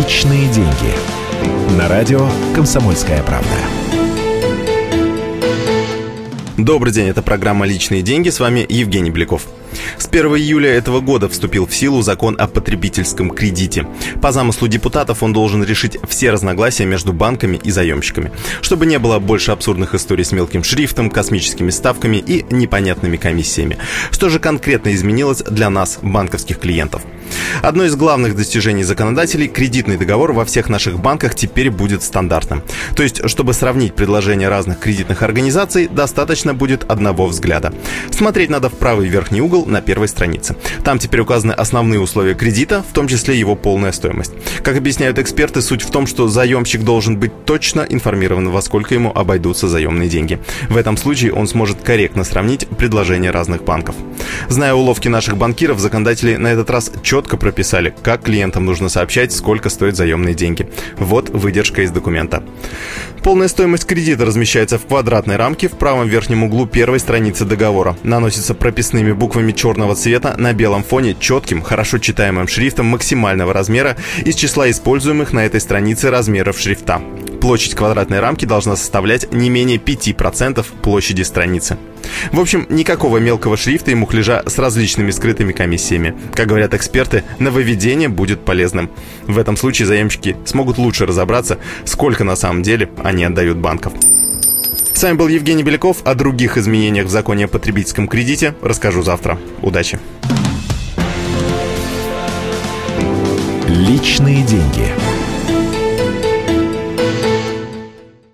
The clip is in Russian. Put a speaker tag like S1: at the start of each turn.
S1: Личные деньги. На радио «Комсомольская правда».
S2: Добрый день, это программа «Личные деньги». С вами Евгений Беляков. С 1 июля этого года вступил в силу закон о потребительском кредите. По замыслу депутатов он должен решить все разногласия между банками и заемщиками, чтобы не было больше абсурдных историй с мелким шрифтом, космическими ставками и непонятными комиссиями. Что же конкретно изменилось для нас, банковских клиентов? Одно из главных достижений законодателей – кредитный договор во всех наших банках теперь будет стандартным. То есть, чтобы сравнить предложения разных кредитных организаций, достаточно будет одного взгляда. Смотреть надо в правый верхний угол на первой странице. Там теперь указаны основные условия кредита, в том числе его полная стоимость. Как объясняют эксперты, суть в том, что заемщик должен быть точно информирован, во сколько ему обойдутся заемные деньги. В этом случае он сможет корректно сравнить предложения разных банков. Зная уловки наших банкиров, законодатели на этот раз четко прописали, как клиентам нужно сообщать, сколько стоят заемные деньги. Вот выдержка из документа. Полная стоимость кредита размещается в квадратной рамке в правом верхнем углу первой страницы договора. Наносится прописными буквами черного цвета на белом фоне четким, хорошо читаемым шрифтом максимального размера из числа используемых на этой странице размеров шрифта. Площадь квадратной рамки должна составлять не менее 5% площади страницы. В общем, никакого мелкого шрифта и мухляжа с различными скрытыми комиссиями. Как говорят эксперты, нововведение будет полезным. В этом случае заемщики смогут лучше разобраться, сколько на самом деле они отдают банков. С вами был Евгений Беляков. О других изменениях в законе о потребительском кредите расскажу завтра. Удачи!
S1: Личные деньги.